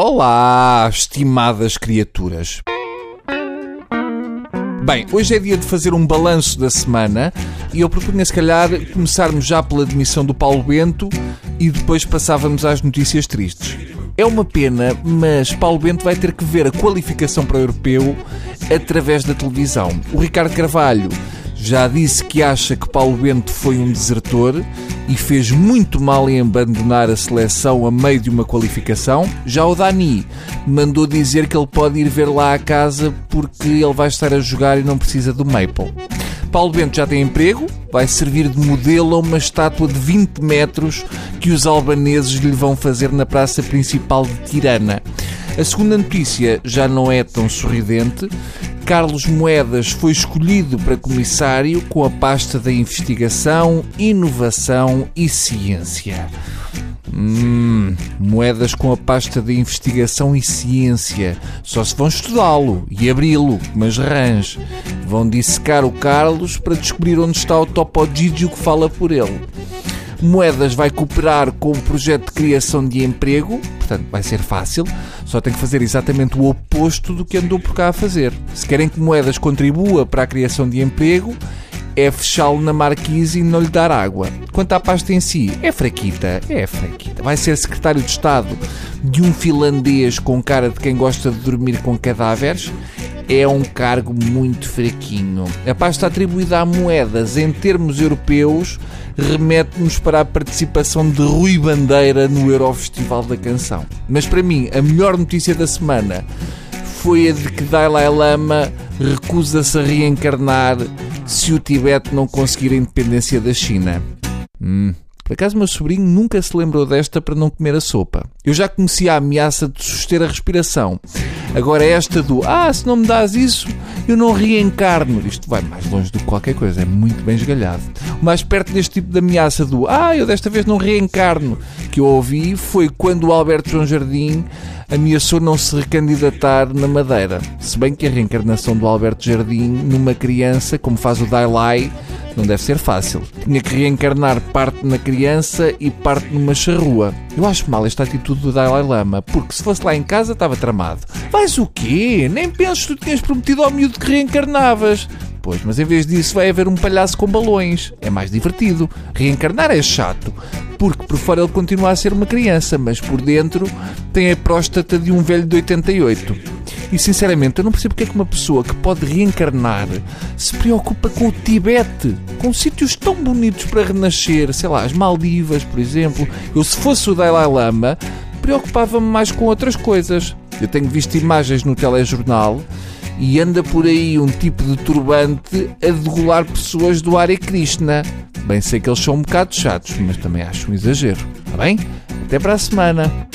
Olá, estimadas criaturas. Bem, hoje é dia de fazer um balanço da semana e eu propunha se calhar começarmos já pela demissão do Paulo Bento e depois passávamos às notícias tristes. É uma pena, mas Paulo Bento vai ter que ver a qualificação para o europeu através da televisão. O Ricardo Carvalho já disse que acha que Paulo Bento foi um desertor e fez muito mal em abandonar a seleção a meio de uma qualificação. Já o Dani mandou dizer que ele pode ir ver lá a casa porque ele vai estar a jogar e não precisa do Maple. Paulo Bento já tem emprego, vai servir de modelo a uma estátua de 20 metros que os albaneses lhe vão fazer na praça principal de Tirana. A segunda notícia já não é tão sorridente. Carlos Moedas foi escolhido para comissário com a pasta da investigação, inovação e ciência. Hum, moedas com a pasta de investigação e ciência. Só se vão estudá-lo e abri-lo, mas rãs. Vão dissecar o Carlos para descobrir onde está o Topo que fala por ele. Moedas vai cooperar com o projeto de criação de emprego, portanto vai ser fácil, só tem que fazer exatamente o oposto do que andou por cá a fazer. Se querem que Moedas contribua para a criação de emprego, é fechá-lo na marquise e não lhe dar água. Quanto à pasta em si, é fraquita, é fraquita. Vai ser secretário de Estado de um finlandês com cara de quem gosta de dormir com cadáveres é um cargo muito fraquinho. A pasta atribuída a moedas em termos europeus remete-nos para a participação de Rui Bandeira no Eurofestival da Canção. Mas para mim, a melhor notícia da semana foi a de que Dalai Lama recusa-se a reencarnar se o Tibete não conseguir a independência da China. Hum. Por acaso, meu sobrinho nunca se lembrou desta para não comer a sopa. Eu já conhecia a ameaça de suster a respiração. Agora, esta do Ah, se não me dás isso, eu não reencarno. Isto vai mais longe do que qualquer coisa, é muito bem esgalhado. Mais perto deste tipo de ameaça do Ah, eu desta vez não reencarno, que eu ouvi foi quando o Alberto João Jardim ameaçou não se recandidatar na Madeira. Se bem que a reencarnação do Alberto Jardim numa criança, como faz o Dalai, não deve ser fácil. Tinha que reencarnar parte na criança e parte numa charrua. Eu acho mal esta atitude do Dalai Lama, porque se fosse lá em casa estava tramado. Vais o quê? Nem penses que tu tinhas prometido ao miúdo que reencarnavas. Pois, mas em vez disso vai haver um palhaço com balões. É mais divertido. Reencarnar é chato, porque por fora ele continua a ser uma criança, mas por dentro tem a próstata de um velho de 88. E sinceramente, eu não percebo porque é que uma pessoa que pode reencarnar se preocupa com o Tibete, com sítios tão bonitos para renascer, sei lá, as Maldivas, por exemplo. Eu, se fosse o Dalai Lama, preocupava-me mais com outras coisas. Eu tenho visto imagens no telejornal e anda por aí um tipo de turbante a degolar pessoas do Hare Krishna. Bem sei que eles são um bocado chatos, mas também acho um exagero. Está bem? Até para a semana.